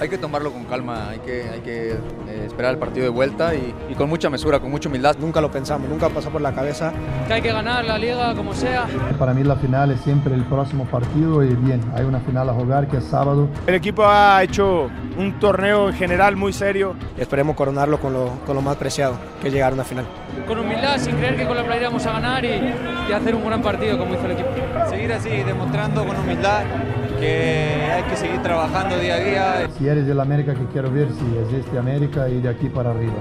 Hay que tomarlo con calma, hay que, hay que eh, esperar el partido de vuelta y, y, con mucha mesura, con mucha humildad. Nunca lo pensamos, nunca pasó por la cabeza. Que hay que ganar la liga como sea. Para mí la final es siempre el próximo partido y bien, hay una final a jugar que es sábado. El equipo ha hecho un torneo en general muy serio. Esperemos coronarlo con lo, con lo más preciado, que es llegar a una final. Con humildad, sin creer que con la playera vamos a ganar y, y hacer un gran partido como hizo el equipo. Seguir así, demostrando con humildad que hay que seguir trabajando día a día. Si eres del América que quiero ver, si existe América y de aquí para arriba.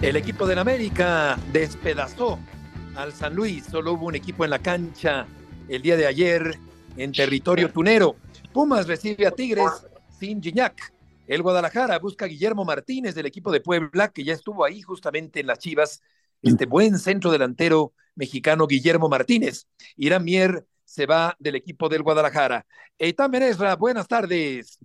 El equipo del América despedazó al San Luis. Solo hubo un equipo en la cancha el día de ayer en territorio tunero. Pumas recibe a Tigres sin Gignac. El Guadalajara busca a Guillermo Martínez del equipo de Puebla, que ya estuvo ahí justamente en las Chivas. Este buen centro delantero mexicano Guillermo Martínez. Irán Mier se va del equipo del Guadalajara. Eitan Menesra, buenas tardes.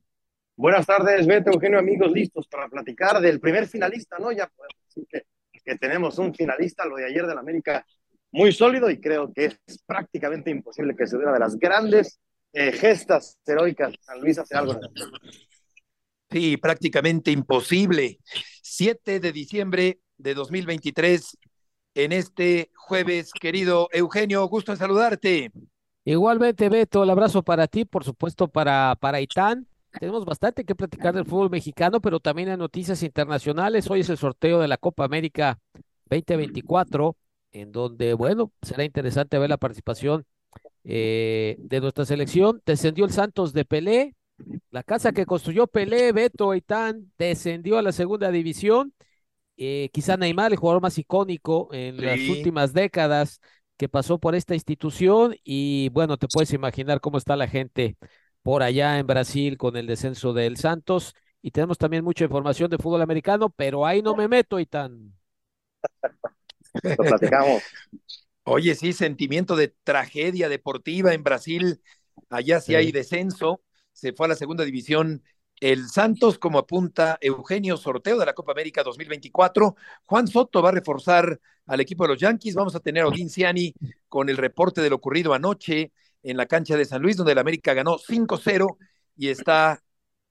Buenas tardes, Beto, Eugenio, amigos, listos para platicar del primer finalista, ¿no? Ya podemos decir que, que tenemos un finalista, lo de ayer del América, muy sólido y creo que es prácticamente imposible que se dé una de las grandes eh, gestas heroicas. San Luis hace algo. Sí, prácticamente imposible. 7 de diciembre de 2023, en este jueves, querido Eugenio, gusto en saludarte. Igualmente, Beto, el abrazo para ti, por supuesto, para, para Itán. Tenemos bastante que platicar del fútbol mexicano, pero también hay noticias internacionales. Hoy es el sorteo de la Copa América 2024, en donde, bueno, será interesante ver la participación eh, de nuestra selección. Descendió el Santos de Pelé, la casa que construyó Pelé, Beto Itán, descendió a la segunda división. Eh, quizá Neymar, el jugador más icónico en sí. las últimas décadas que pasó por esta institución y bueno, te puedes imaginar cómo está la gente por allá en Brasil con el descenso del Santos y tenemos también mucha información de fútbol americano, pero ahí no me meto, Itán. Lo platicamos. Oye, sí, sentimiento de tragedia deportiva en Brasil, allá sí, sí hay descenso, se fue a la segunda división el Santos, como apunta Eugenio, sorteo de la Copa América 2024. Juan Soto va a reforzar al equipo de los Yankees. Vamos a tener a Odín Ciani con el reporte de lo ocurrido anoche en la cancha de San Luis, donde el América ganó 5-0 y está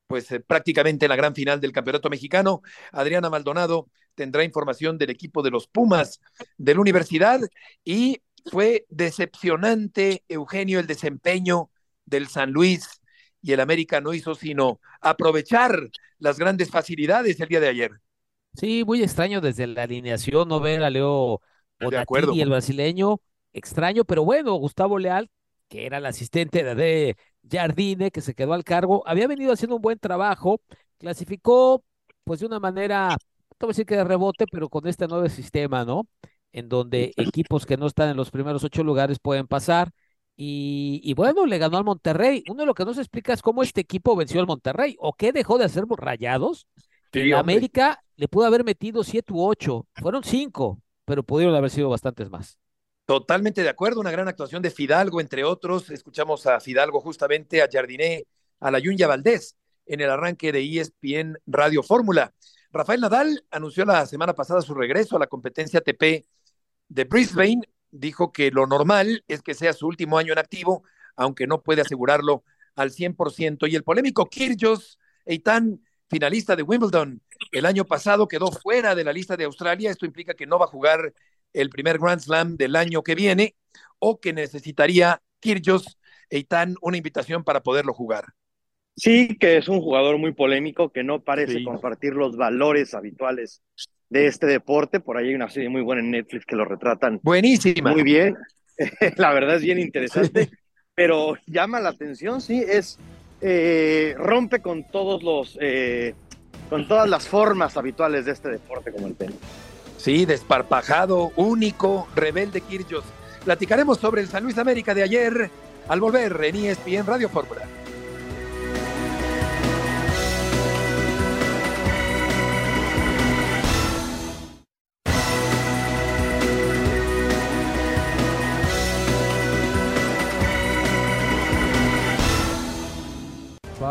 pues eh, prácticamente en la gran final del Campeonato Mexicano. Adriana Maldonado tendrá información del equipo de los Pumas de la universidad y fue decepcionante, Eugenio, el desempeño del San Luis y el América no hizo sino aprovechar las grandes facilidades el día de ayer. Sí, muy extraño desde la alineación no ver a Leo Bonatini, el brasileño, extraño, pero bueno, Gustavo Leal, que era el asistente de Jardine, que se quedó al cargo, había venido haciendo un buen trabajo, clasificó pues de una manera, no voy a decir que de rebote, pero con este nuevo sistema, ¿no? En donde equipos que no están en los primeros ocho lugares pueden pasar. Y, y, bueno, le ganó al Monterrey. Uno de lo que no se explica es cómo este equipo venció al Monterrey o qué dejó de hacer rayados. Sí, América le pudo haber metido siete u ocho, fueron cinco, pero pudieron haber sido bastantes más. Totalmente de acuerdo, una gran actuación de Fidalgo, entre otros. Escuchamos a Fidalgo justamente, a Jardiné, a la Yunya Valdés en el arranque de ESPN Radio Fórmula. Rafael Nadal anunció la semana pasada su regreso a la competencia ATP de Brisbane dijo que lo normal es que sea su último año en activo, aunque no puede asegurarlo al 100%. Y el polémico Kyrgios, Eitan, finalista de Wimbledon, el año pasado quedó fuera de la lista de Australia. Esto implica que no va a jugar el primer Grand Slam del año que viene o que necesitaría Kyrgios, Eitan, una invitación para poderlo jugar. Sí, que es un jugador muy polémico, que no parece sí. compartir los valores habituales de este deporte. Por ahí hay una serie muy buena en Netflix que lo retratan. Buenísima. Muy bien. la verdad es bien interesante, pero llama la atención, sí, es eh, rompe con todos los eh, con todas las formas habituales de este deporte como el tenis. Sí, desparpajado, único, rebelde Kirchhoff. Platicaremos sobre el San Luis América de ayer al volver en ESPN Radio Fórmula.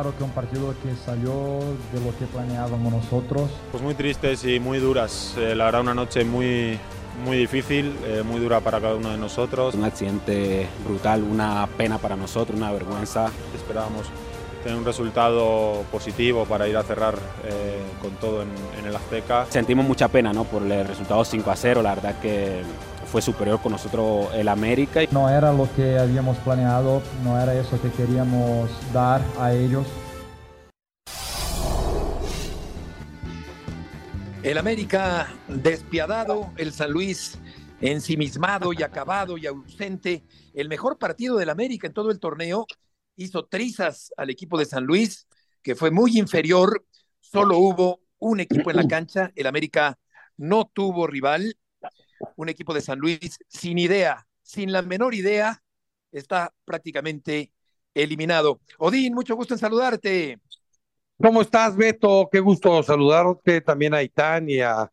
Claro que un partido que salió de lo que planeábamos nosotros. Pues muy tristes y muy duras. Eh, la verdad, una noche muy, muy difícil, eh, muy dura para cada uno de nosotros. Un accidente brutal, una pena para nosotros, una vergüenza. Esperábamos tener un resultado positivo para ir a cerrar eh, con todo en, en, el Azteca. Sentimos mucha pena ¿no? por el resultado 5 a 0, la verdad que fue superior con nosotros el América. No era lo que habíamos planeado, no era eso que queríamos dar a ellos. El América despiadado, el San Luis ensimismado y acabado y ausente. El mejor partido del América en todo el torneo hizo trizas al equipo de San Luis, que fue muy inferior. Solo hubo un equipo en la cancha. El América no tuvo rival. Un equipo de San Luis sin idea, sin la menor idea, está prácticamente eliminado. Odín, mucho gusto en saludarte. ¿Cómo estás, Beto? Qué gusto saludarte también a Itán y a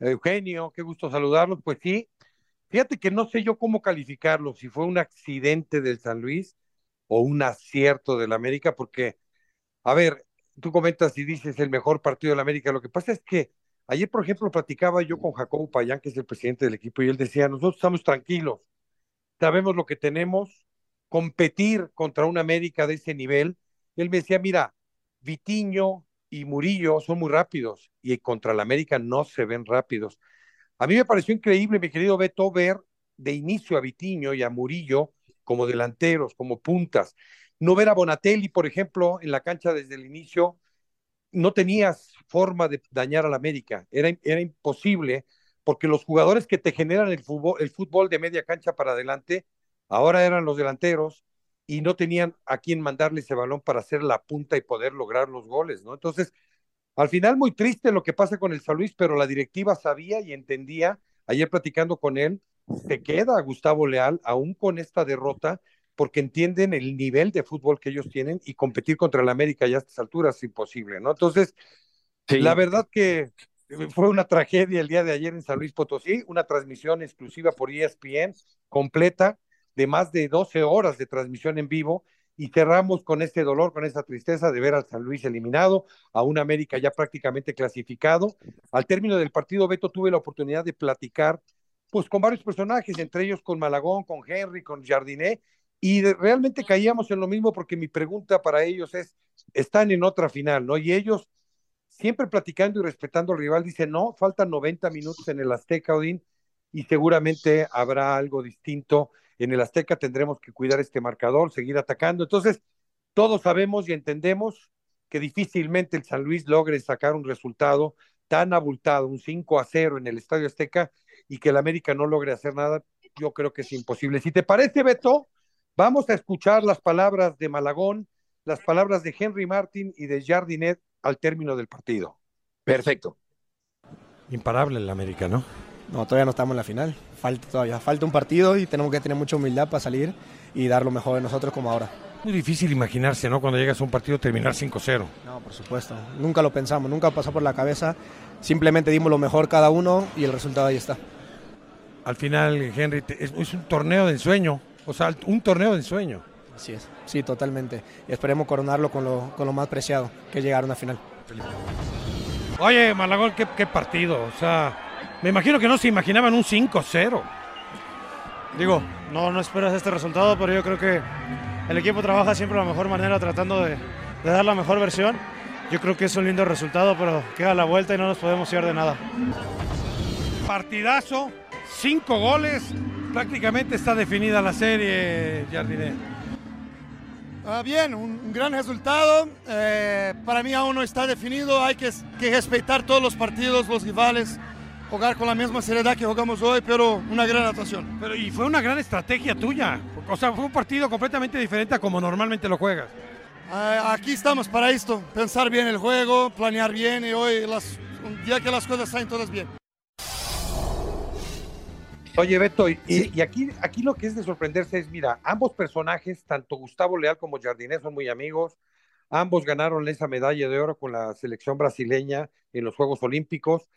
Eugenio. Qué gusto saludarlos. Pues sí, fíjate que no sé yo cómo calificarlo, si fue un accidente del San Luis o un acierto del América, porque, a ver, tú comentas y dices el mejor partido del América. Lo que pasa es que ayer, por ejemplo, platicaba yo con Jacobo Payán, que es el presidente del equipo, y él decía, nosotros estamos tranquilos, sabemos lo que tenemos, competir contra un América de ese nivel. él me decía, mira, Vitiño y Murillo son muy rápidos y contra el América no se ven rápidos. A mí me pareció increíble, mi querido Beto, ver de inicio a Vitiño y a Murillo como delanteros, como puntas. No ver a Bonatelli, por ejemplo, en la cancha desde el inicio, no tenías forma de dañar al América. Era, era imposible porque los jugadores que te generan el fútbol, el fútbol de media cancha para adelante, ahora eran los delanteros y no tenían a quién mandarle ese balón para hacer la punta y poder lograr los goles, ¿no? Entonces, al final muy triste lo que pasa con el San Luis, pero la directiva sabía y entendía, ayer platicando con él, se queda Gustavo Leal aún con esta derrota porque entienden el nivel de fútbol que ellos tienen y competir contra el América ya a estas alturas es imposible, ¿no? Entonces, sí. la verdad que fue una tragedia el día de ayer en San Luis Potosí, una transmisión exclusiva por ESPN completa de más de 12 horas de transmisión en vivo y cerramos con este dolor, con esta tristeza de ver al San Luis eliminado, a un América ya prácticamente clasificado. Al término del partido, Beto, tuve la oportunidad de platicar pues con varios personajes, entre ellos con Malagón, con Henry, con Jardiné, y de, realmente caíamos en lo mismo porque mi pregunta para ellos es, están en otra final, ¿no? Y ellos, siempre platicando y respetando al rival, dicen, no, faltan 90 minutos en el Azteca, Odín, y seguramente habrá algo distinto. En el Azteca tendremos que cuidar este marcador, seguir atacando. Entonces, todos sabemos y entendemos que difícilmente el San Luis logre sacar un resultado tan abultado, un 5 a 0 en el Estadio Azteca, y que el América no logre hacer nada, yo creo que es imposible. Si te parece, Beto, vamos a escuchar las palabras de Malagón, las palabras de Henry Martin y de Jardinet al término del partido. Perfecto. Imparable el América, ¿no? No, todavía no estamos en la final. Falta todavía, falta un partido y tenemos que tener mucha humildad para salir y dar lo mejor de nosotros como ahora. Muy difícil imaginarse, ¿no? Cuando llegas a un partido terminar 5-0. No, por supuesto. Nunca lo pensamos, nunca pasó por la cabeza. Simplemente dimos lo mejor cada uno y el resultado ahí está. Al final, Henry, es, es un torneo de ensueño. O sea, un torneo de ensueño. Así es, sí, totalmente. Y esperemos coronarlo con lo, con lo más preciado, que es llegar a una final. Oye, Malagón, qué, qué partido. O sea, me imagino que no se imaginaban un 5-0. Digo, no, no esperas este resultado, pero yo creo que el equipo trabaja siempre de la mejor manera tratando de, de, dar la mejor versión. Yo creo que es un lindo resultado, pero queda la vuelta y no nos podemos fiar de nada. Partidazo, cinco goles, prácticamente está definida la serie, Jardiné. Uh, bien, un, un, gran resultado. Eh, para mí aún no está definido. Hay que, que, respetar todos los partidos, los rivales, jugar con la misma seriedad que jugamos hoy, pero una gran actuación. Pero y fue una gran estrategia tuya. O sea, fue un partido completamente diferente a como normalmente lo juegas. Uh, aquí estamos para esto, pensar bien el juego, planear bien y hoy las, un día que las cosas están todas bien. Oye, Beto, y, sí. y, aquí, aquí lo que es de sorprenderse es, mira, ambos personajes, tanto Gustavo Leal como Jardinés, son muy amigos. Ambos ganaron esa medalla de oro con la selección brasileña en los Juegos Olímpicos.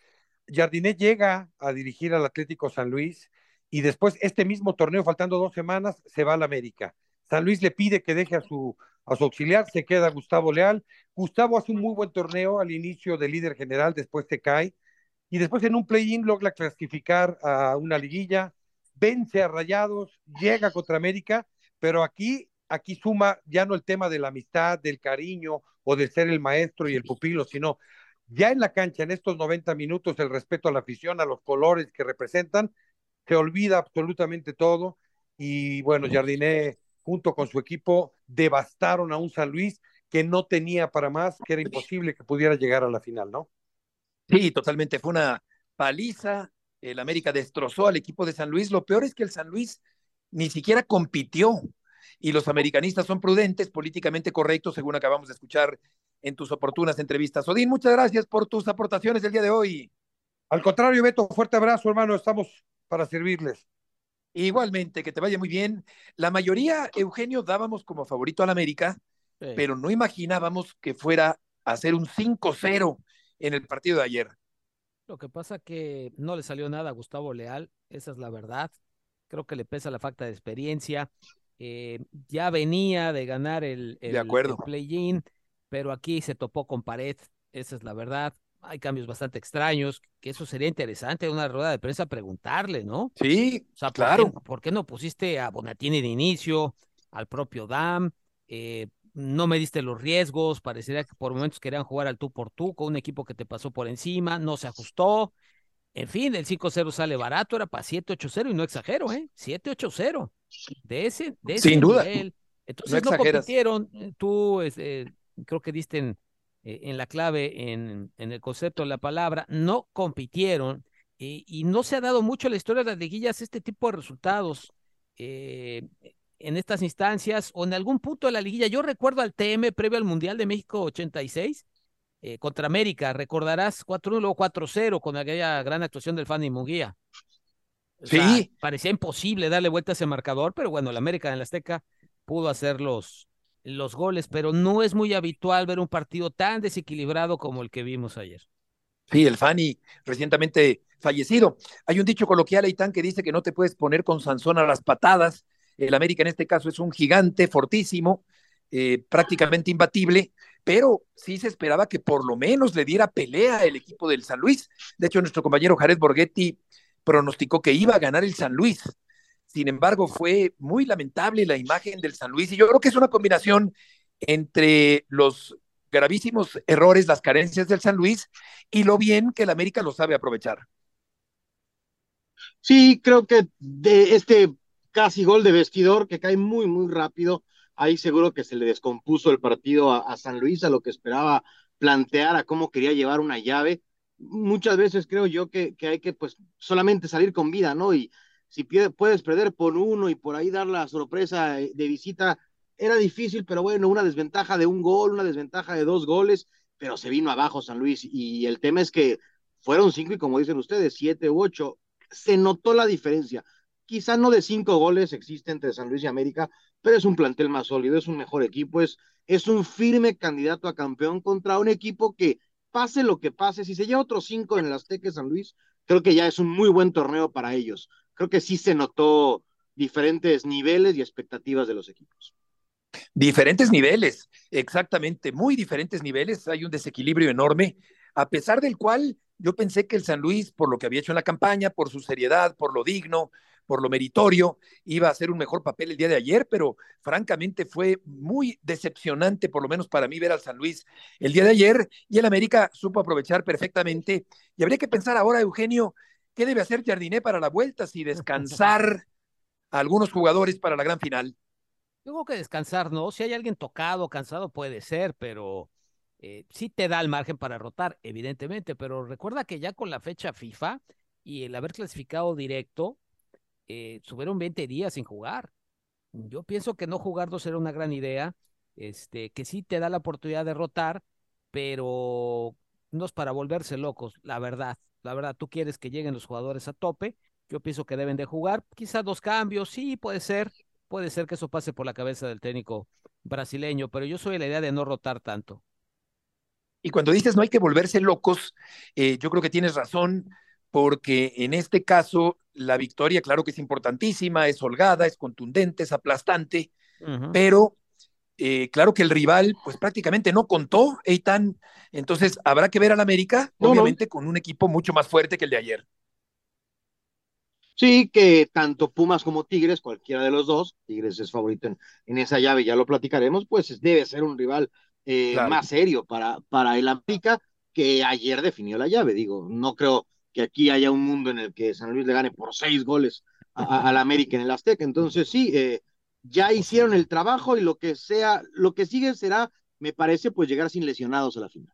Jardinés llega a dirigir al Atlético San Luis y después, este mismo torneo, faltando dos semanas, se va al América. San Luis le pide que deje a su, a su auxiliar, se queda Gustavo Leal. Gustavo hace un muy buen torneo al inicio de líder general, después se cae, y después en un play-in logra clasificar a una liguilla, vence a Rayados, llega contra América, pero aquí, aquí suma ya no el tema de la amistad, del cariño o de ser el maestro y el pupilo, sino ya en la cancha, en estos 90 minutos, el respeto a la afición, a los colores que representan, se olvida absolutamente todo. Y bueno, Jardiné, junto con su equipo, devastaron a un San Luis que no tenía para más, que era imposible que pudiera llegar a la final, ¿no? Sí, totalmente. Fue una paliza. El América destrozó al equipo de San Luis. Lo peor es que el San Luis ni siquiera compitió. Y los americanistas son prudentes, políticamente correctos, según acabamos de escuchar en tus oportunas entrevistas. Odín, muchas gracias por tus aportaciones del día de hoy. Al contrario, Beto, fuerte abrazo, hermano. Estamos para servirles. Igualmente, que te vaya muy bien. La mayoría, Eugenio, dábamos como favorito al América, sí. pero no imaginábamos que fuera a ser un 5-0 en el partido de ayer. Lo que pasa que no le salió nada a Gustavo Leal, esa es la verdad. Creo que le pesa la falta de experiencia. Eh, ya venía de ganar el, el, play-in, pero aquí se topó con pared, esa es la verdad. Hay cambios bastante extraños, que eso sería interesante una rueda de prensa preguntarle, ¿no? Sí, o sea, ¿por claro. Qué, ¿Por qué no pusiste a Bonatini de inicio, al propio Dam? Eh, no me diste los riesgos, parecería que por momentos querían jugar al tú por tú con un equipo que te pasó por encima, no se ajustó. En fin, el 5-0 sale barato, era para 7-8-0 y no exagero, ¿eh? 7-8-0 de ese, de ese Sin duda. nivel. Entonces no, no compitieron, tú eh, creo que diste en, eh, en la clave, en, en, el concepto de la palabra, no compitieron eh, y no se ha dado mucho en la historia de las liguillas este tipo de resultados. Eh, en estas instancias o en algún punto de la liguilla. Yo recuerdo al TM previo al Mundial de México 86 eh, contra América, recordarás 4-1, luego 4-0 con aquella gran actuación del Fanny Munguía. O sí. Parecía imposible darle vuelta a ese marcador, pero bueno, el América en la Azteca pudo hacer los, los goles, pero no es muy habitual ver un partido tan desequilibrado como el que vimos ayer. Sí, el Fanny recientemente fallecido. Hay un dicho coloquial, Aitán, que dice que no te puedes poner con Sansón a las patadas, el América en este caso es un gigante fortísimo, eh, prácticamente imbatible, pero sí se esperaba que por lo menos le diera pelea el equipo del San Luis. De hecho, nuestro compañero Jared Borghetti pronosticó que iba a ganar el San Luis. Sin embargo, fue muy lamentable la imagen del San Luis y yo creo que es una combinación entre los gravísimos errores, las carencias del San Luis y lo bien que el América lo sabe aprovechar. Sí, creo que de este casi gol de vestidor que cae muy, muy rápido. Ahí seguro que se le descompuso el partido a, San Luis, a lo que esperaba plantear, a cómo quería llevar una llave. Muchas veces creo yo que, que hay que pues solamente salir con vida, ¿no? Y si puedes perder por uno y por ahí dar la sorpresa de visita, era difícil, pero bueno, una desventaja de un gol, una desventaja de dos goles, pero se vino abajo San Luis. Y el tema es que fueron cinco y como dicen ustedes, siete u ocho. Se notó la diferencia quizá no de cinco goles existe entre San Luis y América, pero es un plantel más sólido, es un mejor equipo, es, es un firme candidato a campeón contra un equipo que pase lo que pase, si se lleva otros cinco en el Azteca San Luis, creo que ya es un muy buen torneo para ellos. Creo que sí se notó diferentes niveles y expectativas de los equipos. Diferentes niveles, exactamente, muy diferentes niveles, hay un desequilibrio enorme, a pesar del cual yo pensé que el San Luis, por lo que había hecho en la campaña, por su seriedad, por lo digno, por lo meritorio, iba a hacer un mejor papel el día de ayer, pero francamente fue muy decepcionante, por lo menos para mí, ver al San Luis el día de ayer y el América supo aprovechar perfectamente. Y habría que pensar ahora, Eugenio, ¿qué debe hacer Jardiné para la vuelta? Si descansar a algunos jugadores para la gran final. Tengo que descansar, ¿no? Si hay alguien tocado, cansado, puede ser, pero eh, sí te da el margen para rotar, evidentemente, pero recuerda que ya con la fecha FIFA y el haber clasificado directo, eh, subieron 20 días sin jugar. Yo pienso que no jugar no será una gran idea, este, que sí te da la oportunidad de rotar, pero no es para volverse locos, la verdad. La verdad, tú quieres que lleguen los jugadores a tope, yo pienso que deben de jugar, quizás dos cambios, sí, puede ser, puede ser que eso pase por la cabeza del técnico brasileño, pero yo soy la idea de no rotar tanto. Y cuando dices no hay que volverse locos, eh, yo creo que tienes razón, porque en este caso la victoria, claro que es importantísima, es holgada, es contundente, es aplastante, uh -huh. pero eh, claro que el rival, pues prácticamente no contó, Eitan. Entonces, habrá que ver al América, obviamente, con un equipo mucho más fuerte que el de ayer. Sí, que tanto Pumas como Tigres, cualquiera de los dos, Tigres es favorito en, en esa llave, ya lo platicaremos, pues debe ser un rival eh, Claro. más serio para, para el América que ayer definió la llave. Digo, no creo que aquí haya un mundo en el que San Luis le gane por seis goles al América en el Azteca. Entonces, sí, eh, ya hicieron el trabajo y lo que sea, lo que sigue será, me parece, pues llegar sin lesionados a la final.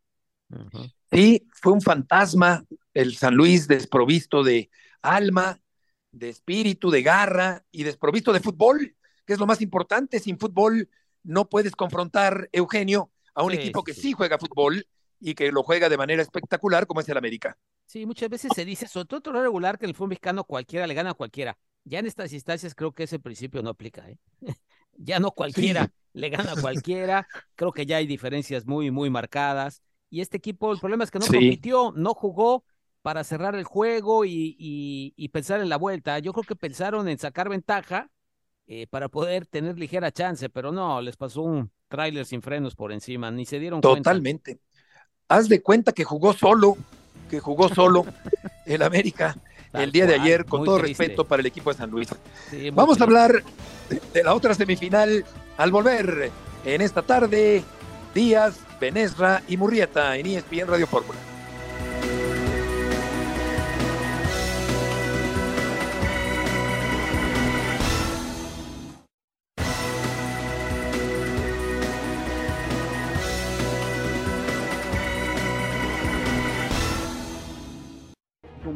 Sí, fue un fantasma el San Luis desprovisto de alma, de espíritu, de garra y desprovisto de fútbol, que es lo más importante. Sin fútbol no puedes confrontar, Eugenio, a un Sí, equipo que sí juega fútbol y que lo juega de manera espectacular como es el América. Sí, muchas veces se dice, sobre todo torneo regular, que en el fútbol mexicano cualquiera le gana a cualquiera. Ya en estas instancias creo que ese principio no aplica, ¿eh? ya no cualquiera le gana a cualquiera. Creo que ya hay diferencias muy, muy marcadas. Y este equipo, el problema es que no Sí. compitió, no jugó para cerrar el juego y, y- y pensar en la vuelta. Yo creo que pensaron en sacar ventaja eh, para poder tener ligera chance, pero no, les pasó un tráiler sin frenos por encima, ni se dieron cuenta. Totalmente. Haz de cuenta que jugó solo, que jugó solo el América Tal el día de ayer, con todo triste. respeto para el equipo de San Luis. Sí, Vamos a hablar de, de la otra semifinal al volver en esta tarde. Díaz, Benesra y Murrieta en ESPN Radio Fórmula.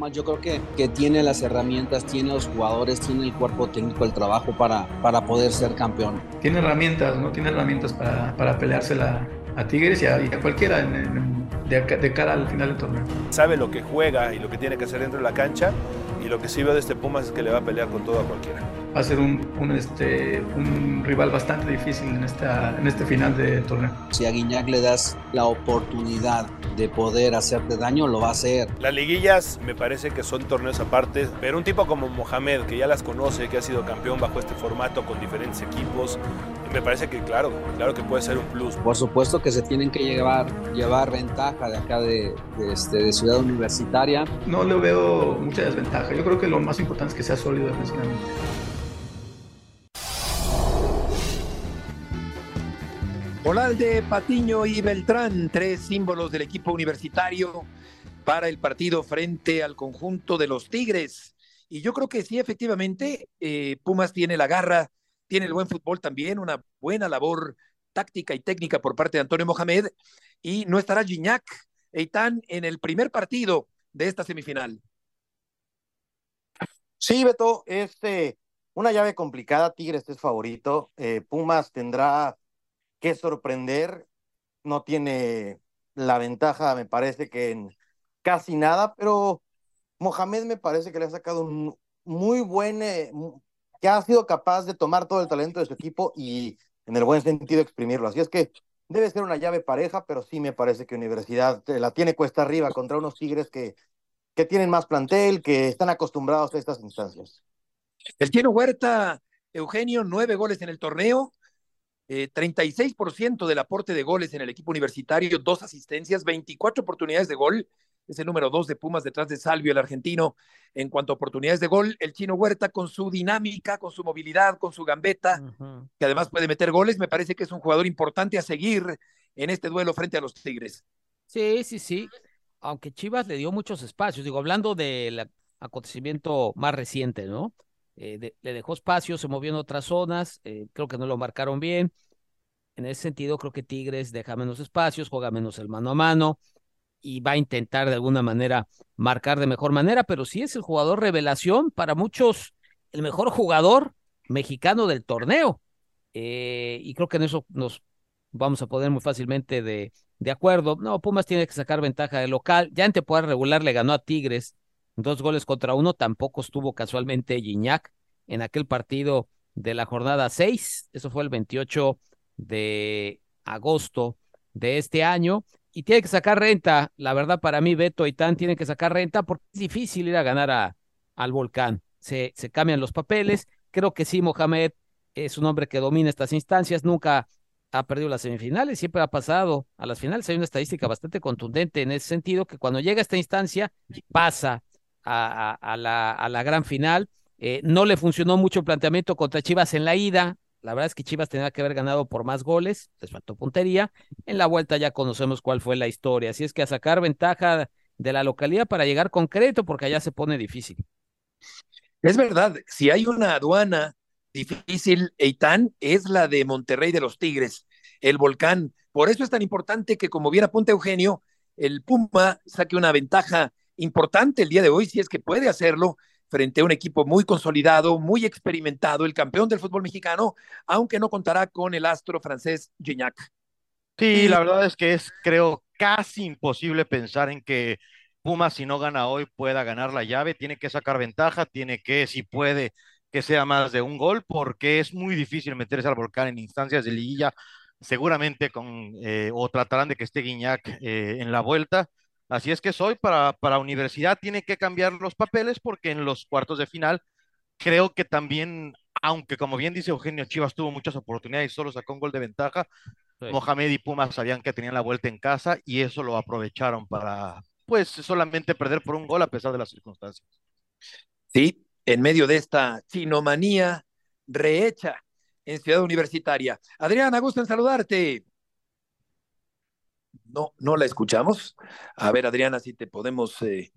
Pumas yo creo que, que tiene las herramientas, tiene los jugadores, tiene el cuerpo técnico, el trabajo para, para poder ser campeón. tiene herramientas, ¿no? Tiene herramientas para, para peleársela a Tigres y a, y a cualquiera en- en- de, de cara al final del torneo. sabe lo que juega y lo que tiene que hacer dentro de la cancha y lo que sí veo de este Pumas es que le va a pelear con todo a cualquiera. Va a ser un, un, este, un rival bastante difícil en, esta, en este final de torneo. Si a Guiñac le das la oportunidad de poder hacerte daño, lo va a hacer. Las liguillas me parece que son torneos aparte, pero un tipo como Mohamed, que ya las conoce, que ha sido campeón bajo este formato con diferentes equipos, me parece que claro, claro que puede ser un plus. Por supuesto que se tienen que llevar, llevar ventaja de acá de, de, este, de Ciudad Universitaria. No le veo mucha desventaja. Yo creo que lo más importante es que sea sólido defensivamente. Olalde, Patiño y Beltrán, tres símbolos del equipo universitario para el partido frente al conjunto de los Tigres. Y yo creo que sí, efectivamente, eh, Pumas tiene la garra, tiene el buen fútbol también, una buena labor táctica y técnica por parte de Antonio Mohamed. Y no estará Gignac, Eitan, en el primer partido de esta semifinal. Sí, Beto, este, una llave complicada, Tigres es favorito, eh, Pumas tendrá que sorprender, no tiene la ventaja, me parece que en casi nada, pero Mohamed me parece que le ha sacado un muy buen, eh, que ha sido capaz de tomar todo el talento de su equipo y en el buen sentido exprimirlo, así es que debe ser una llave pareja, pero sí me parece que Universidad eh, la tiene cuesta arriba contra unos Tigres que, que tienen más plantel, que están acostumbrados a estas instancias. El Chino Huerta, Eugenio, nueve goles en el torneo, eh, 36% del aporte de goles en el equipo universitario, dos asistencias, 24 oportunidades de gol. Es el número dos de Pumas detrás de Salvio, el argentino. En cuanto a oportunidades de gol, el Chino Huerta con su dinámica, con su movilidad, con su gambeta, que además puede meter goles, me parece que es un jugador importante a seguir en este duelo frente a los Tigres. Sí, sí, sí. Aunque Chivas le dio muchos espacios, digo, hablando del acontecimiento más reciente, ¿no? Eh, le dejó espacio, se movió en otras zonas, eh, creo que no lo marcaron bien. En ese sentido, creo que Tigres deja menos espacios, juega menos el mano a mano y va a intentar de alguna manera marcar de mejor manera, pero sí es el jugador revelación para muchos, el mejor jugador mexicano del torneo. Eh, y creo que en eso nos vamos a poner muy fácilmente de, de acuerdo. No, Pumas tiene que sacar ventaja de local. Ya en temporada regular le ganó a Tigres dos goles contra uno. Tampoco estuvo casualmente Gignac en aquel partido de la jornada 6. Eso fue el 28 de agosto de este año. Y tiene que sacar renta. La verdad, para mí, Beto y Tan tienen que sacar renta porque es difícil ir a ganar a, al volcán. Se, se cambian los papeles. Creo que sí, Mohamed es un hombre que domina estas instancias. Nunca ha perdido las semifinales, siempre ha pasado a las finales. Hay una estadística bastante contundente en ese sentido, que cuando llega a esta instancia pasa a, la, a la, gran final. Eh, no le funcionó mucho el planteamiento contra Chivas en la ida. La verdad es que Chivas tenía que haber ganado por más goles, les faltó puntería. En la vuelta ya conocemos cuál fue la historia. Así es que a sacar ventaja de la localidad para llegar con crédito, porque allá se pone difícil. Es verdad, si hay una aduana difícil, Eitan, es la de Monterrey de los Tigres, el volcán. Por eso es tan importante que, como bien apunta Eugenio, el Puma saque una ventaja importante el día de hoy, si es que puede hacerlo, frente a un equipo muy consolidado, muy experimentado, el campeón del fútbol mexicano, aunque no contará con el astro francés Gignac. Sí, la verdad es que es, creo, casi imposible pensar en que Puma, si no gana hoy, pueda ganar la llave. Tiene que sacar ventaja, tiene que, si puede, que sea más de un gol, porque es muy difícil meterse al volcán en instancias de liguilla. Seguramente con, eh, o tratarán de que esté Guiñac eh, en la vuelta. Así es que soy para, para Universidad tiene que cambiar los papeles porque en los cuartos de final creo que también, aunque como bien dice Eugenio Chivas tuvo muchas oportunidades y solo sacó un gol de ventaja, Mohamed y Pumas sabían que tenían la vuelta en casa y eso lo aprovecharon para, pues, solamente perder por un gol a pesar de las circunstancias. Sí, en medio de esta chinomanía rehecha en Ciudad Universitaria. Adriana, gusto en saludarte. No, no la escuchamos. A ver, Adriana, si te podemos eh,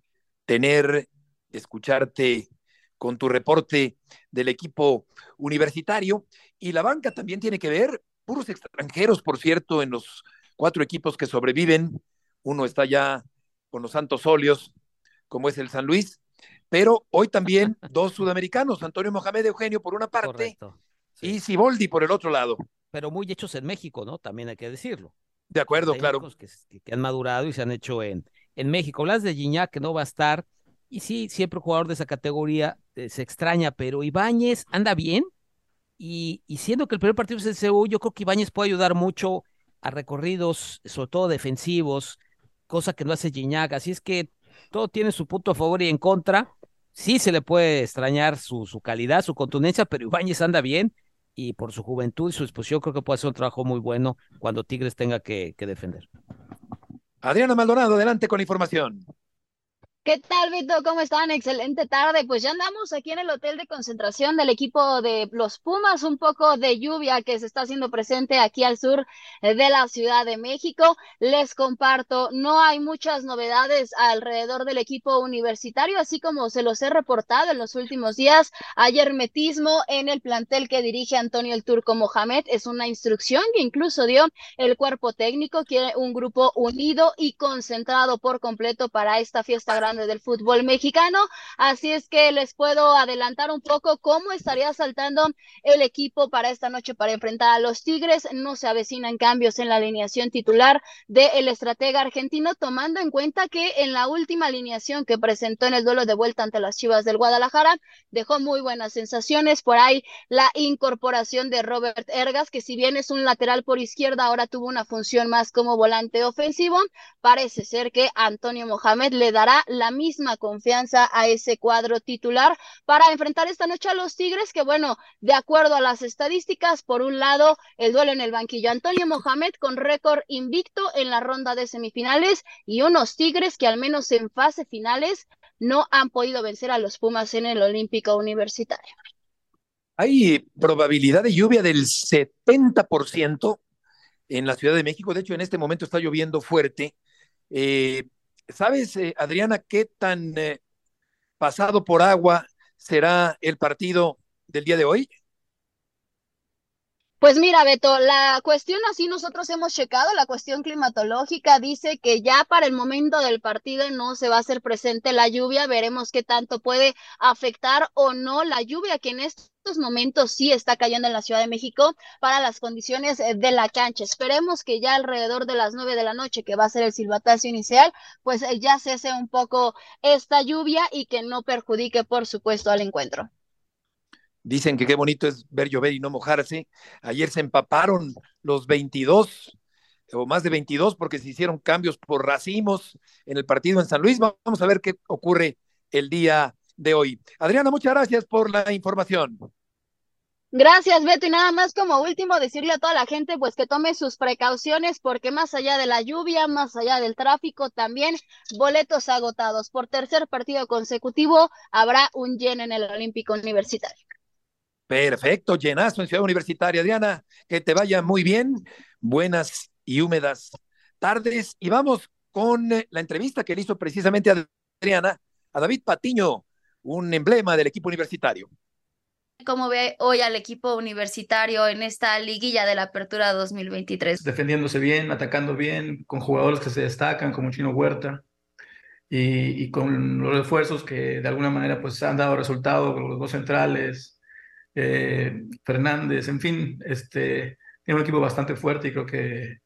tener, escucharte con tu reporte del equipo universitario. Y la banca también tiene que ver, puros extranjeros, por cierto, en los cuatro equipos que sobreviven. Uno está ya con los Santos Óleos, como es el San Luis, pero hoy también dos sudamericanos, Antonio Mohamed Eugenio por una parte y Siboldi por el otro lado. Pero muy hechos en México, ¿no? También hay que decirlo. De acuerdo, claro. Que, que, han madurado y se han hecho en, en México. Hablas de Gignac, que no va a estar, y sí, siempre jugador de esa categoría eh, se extraña, pero Ibáñez anda bien, y, y, siendo que el primer partido es el CU, yo creo que Ibáñez puede ayudar mucho a recorridos, sobre todo defensivos, cosa que no hace Gignac, así es que todo tiene su punto a favor y en contra. Sí se le puede extrañar su, su calidad, su contundencia, pero Ibáñez anda bien y por su juventud y su exposición creo que puede hacer un trabajo muy bueno cuando Tigres tenga que, defender. Adriana Maldonado, adelante con la información. ¿Qué tal, Vito? ¿Cómo están? Excelente tarde. Pues ya andamos aquí en el hotel de concentración del equipo de los Pumas, un poco de lluvia que se está haciendo presente aquí al sur de la Ciudad de México. Les comparto, no hay muchas novedades alrededor del equipo universitario, así como se los he reportado en los últimos días. Hay hermetismo en el plantel que dirige Antonio el Turco Mohamed. Es una instrucción que incluso dio el cuerpo técnico, quiere un grupo unido y concentrado por completo para esta fiesta grande del fútbol mexicano. Así es que les puedo adelantar un poco cómo estaría saltando el equipo para esta noche para enfrentar a los Tigres. No se avecinan cambios en la alineación titular del estratega argentino, tomando en cuenta que en la última alineación que presentó en el duelo de vuelta ante las Chivas del Guadalajara dejó muy buenas sensaciones. Por ahí la incorporación de Robert Ergas, que si bien es un lateral por izquierda, ahora tuvo una función más como volante ofensivo. Parece ser que Antonio Mohamed le dará la misma confianza a ese cuadro titular para enfrentar esta noche a los Tigres, que bueno, de acuerdo a las estadísticas, por un lado, el duelo en el banquillo, Antonio Mohamed con récord invicto en la ronda de semifinales y unos Tigres que al menos en fase finales no han podido vencer a los Pumas en el Olímpico Universitario. Hay probabilidad de lluvia del 70% en la Ciudad de México. De hecho, en este momento está lloviendo fuerte. Eh, ¿Sabes, eh, Adriana, qué tan eh, pasado por agua será el partido del día de hoy? Pues mira, Beto, la cuestión así nosotros hemos checado, la cuestión climatológica dice que ya para el momento del partido no se va a hacer presente la lluvia, veremos qué tanto puede afectar o no la lluvia, que en estos momentos sí está cayendo en la Ciudad de México para las condiciones eh, de la cancha. Esperemos que ya alrededor de las nueve de la noche, que va a ser el silbatazo inicial, pues eh, ya cese un poco esta lluvia y que no perjudique, por supuesto, al encuentro. Dicen que qué bonito es ver llover y no mojarse. Ayer se empaparon los 22 o más de 22 porque se hicieron cambios por racimos en el partido en San Luis. Vamos a ver qué ocurre el día de hoy. Adriana, muchas gracias por la información. Gracias, Beto. Y nada más como último decirle a toda la gente pues que tome sus precauciones porque más allá de la lluvia, más allá del tráfico, también boletos agotados. Por tercer partido consecutivo habrá un lleno en el Olímpico Universitario. Perfecto, llenazo en Ciudad Universitaria. Adriana, que te vaya muy bien. Buenas y húmedas tardes. Y vamos con la entrevista que le hizo precisamente a Adriana, a David Patiño, un emblema del equipo universitario. ¿Cómo ve hoy al equipo universitario en esta liguilla de la Apertura 2023? Defendiéndose bien, atacando bien, con jugadores que se destacan como Chino Huerta y, y con los refuerzos que de alguna manera pues han dado resultado con los dos centrales, eh, Fernández, en fin, este, tiene un equipo bastante fuerte y creo que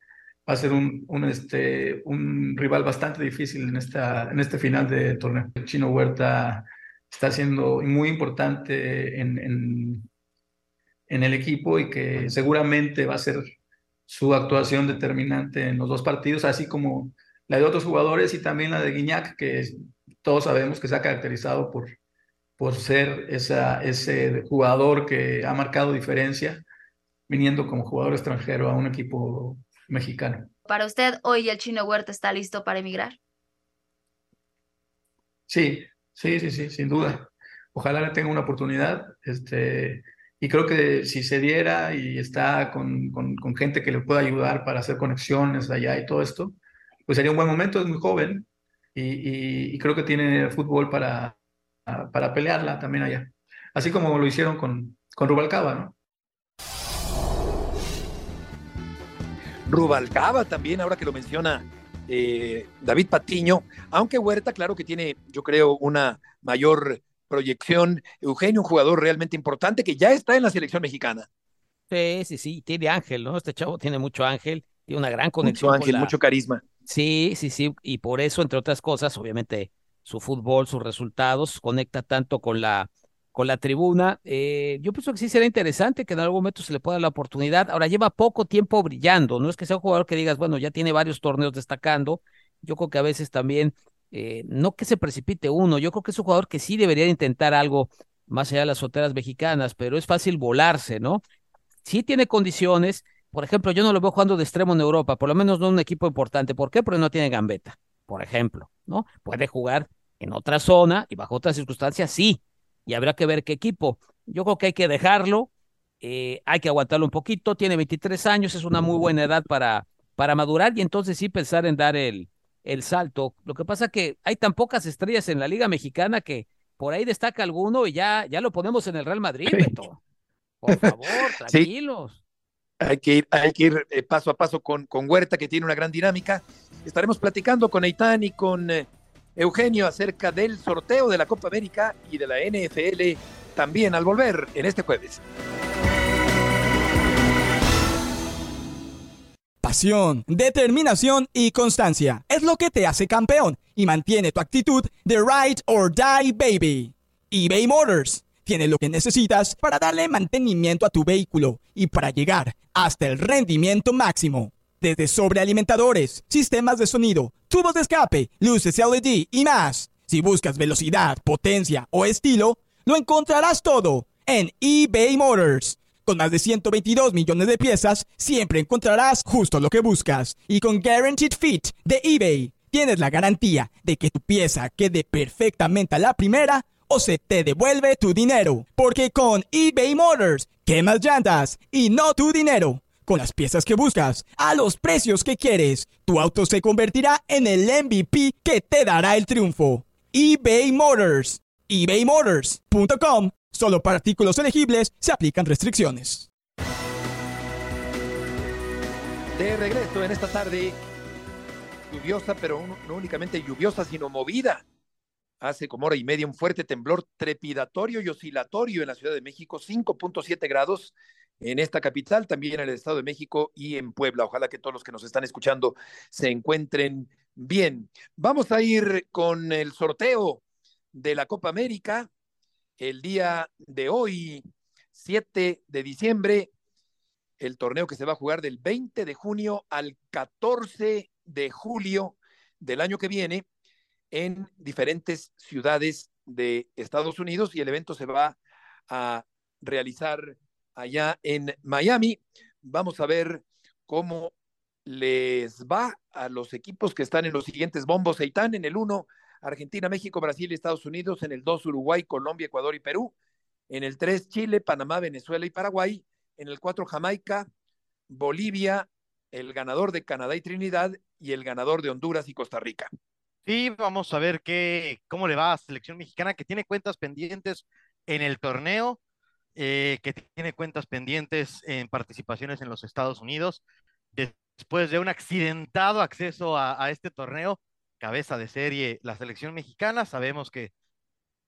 va a ser un, este, un rival bastante difícil en, esta, en este final de torneo. Chino Huerta está siendo muy importante en, en, en, el equipo y que seguramente va a ser su actuación determinante en los dos partidos, así como la de otros jugadores y también la de Guiñac, que todos sabemos que se ha caracterizado por, por ser esa, ese jugador que ha marcado diferencia viniendo como jugador extranjero a un equipo mexicano. Para usted, hoy el chino Huerta está listo para emigrar. Sí, Sí, sí, sí, sin duda. Ojalá le tenga una oportunidad. Este, y creo que si se diera y está con, con, con, gente que le pueda ayudar para hacer conexiones allá y todo esto, pues sería un buen momento. Es muy joven y, y, y creo que tiene fútbol para, para pelearla también allá. Así como lo hicieron con, con Rubalcaba, ¿no? Rubalcaba también, ahora que lo menciona eh, David Patiño, aunque Huerta, claro que tiene, yo creo, una mayor proyección. Eugenio, un jugador realmente importante que ya está en la selección mexicana. Sí, sí, sí, tiene ángel, ¿no? Este chavo tiene mucho ángel, tiene una gran conexión. Mucho ángel, mucho carisma. Sí, sí, sí, y por eso, entre otras cosas, obviamente, su fútbol, sus resultados, conecta tanto con la, con la tribuna. Eh, yo pienso que sí será interesante que en algún momento se le pueda dar la oportunidad. Ahora lleva poco tiempo brillando, no es que sea un jugador que digas, bueno, ya tiene varios torneos destacando. Yo creo que a veces también, eh, no que se precipite uno, yo creo que es un jugador que sí debería intentar algo más allá de las soteras mexicanas, pero es fácil volarse, ¿no? Sí tiene condiciones. Por ejemplo, yo no lo veo jugando de extremo en Europa, por lo menos no en un equipo importante. ¿Por qué? Porque no tiene gambeta, por ejemplo, ¿no? Puede jugar en otra zona y bajo otras circunstancias, sí, y habrá que ver qué equipo. Yo creo que hay que dejarlo, eh, hay que aguantarlo un poquito, tiene 23 años, es una muy buena edad para, para madurar y entonces sí pensar en dar el, el salto. Lo que pasa que hay tan pocas estrellas en la Liga Mexicana que por ahí destaca alguno y ya, ya lo ponemos en el Real Madrid, Beto. Por favor, tranquilos. Sí. Hay que ir, hay que ir eh, paso a paso con, con Huerta, que tiene una gran dinámica. Estaremos platicando con Eitan y con eh, Eugenio acerca del sorteo de la Copa América y de la NFL también al volver en este jueves. Pasión, determinación y constancia es lo que te hace campeón y mantiene tu actitud de ride or die baby. eBay Motors tiene lo que necesitas para darle mantenimiento a tu vehículo y para llegar hasta el rendimiento máximo desde sobrealimentadores, sistemas de sonido, tubos de escape, luces LED y más. Si buscas velocidad, potencia o estilo, lo encontrarás todo en eBay Motors. Con más de 122 millones de piezas, siempre encontrarás justo lo que buscas. Y con Guaranteed Fit de eBay, tienes la garantía de que tu pieza quede perfectamente a la primera o se te devuelve tu dinero. Porque con eBay Motors, quemas llantas y no tu dinero con las piezas que buscas, a los precios que quieres. Tu auto se convertirá en el MVP que te dará el triunfo. eBay Motors. ebaymotors.com. Solo para artículos elegibles se aplican restricciones. De regreso en esta tarde lluviosa, pero no únicamente lluviosa, sino movida. Hace como hora y media un fuerte temblor trepidatorio y oscilatorio en la Ciudad de México, 5.7 grados en esta capital, también en el Estado de México y en Puebla. Ojalá que todos los que nos están escuchando se encuentren bien. Vamos a ir con el sorteo de la Copa América el día de hoy, 7 de diciembre, el torneo que se va a jugar del 20 de junio al 14 de julio del año que viene en diferentes ciudades de Estados Unidos y el evento se va a realizar allá en Miami. Vamos a ver cómo les va a los equipos que están en los siguientes bombos. Eitan en el 1, Argentina, México, Brasil y Estados Unidos. En el 2, Uruguay, Colombia, Ecuador y Perú. En el 3, Chile, Panamá, Venezuela y Paraguay. En el 4, Jamaica, Bolivia, el ganador de Canadá y Trinidad y el ganador de Honduras y Costa Rica. Sí, vamos a ver qué, cómo le va a selección mexicana que tiene cuentas pendientes en el torneo, eh, que tiene cuentas pendientes en participaciones en los Estados Unidos. Después de un accidentado acceso a, a este torneo, cabeza de serie la selección mexicana, sabemos que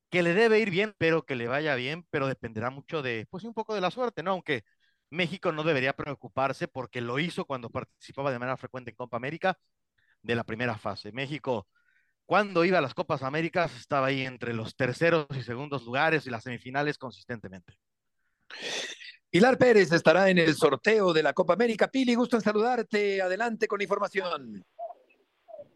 que le debe ir bien, pero que le vaya bien, pero dependerá mucho de, pues un poco de la suerte, ¿no? Aunque México no debería preocuparse porque lo hizo cuando participaba de manera frecuente en Copa América de la primera fase. México, cuando iba a las Copas Américas, estaba ahí entre los terceros y segundos lugares y las semifinales consistentemente. Pilar Pérez estará en el sorteo de la Copa América. Pili, gusto en saludarte. Adelante con la información.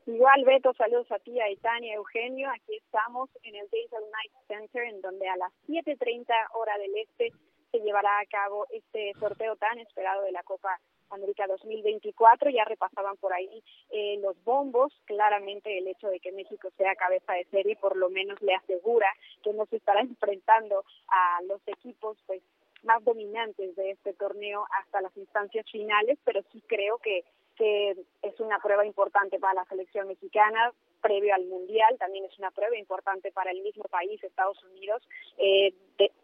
Igual, Beto, saludos a ti, a Itania, Eugenio. Aquí estamos en el Diesel Night Center, en donde a las 7.30 hora del este se llevará a cabo este sorteo tan esperado de la Copa América 2024. Ya repasaban por ahí eh, los bombos. Claramente el hecho de que México sea cabeza de serie por lo menos le asegura que no se estará enfrentando a los equipos pues más dominantes de este torneo hasta las instancias finales, pero sí creo que que es una prueba importante para la selección mexicana previo al Mundial, también es una prueba importante para el mismo país, Estados Unidos, eh,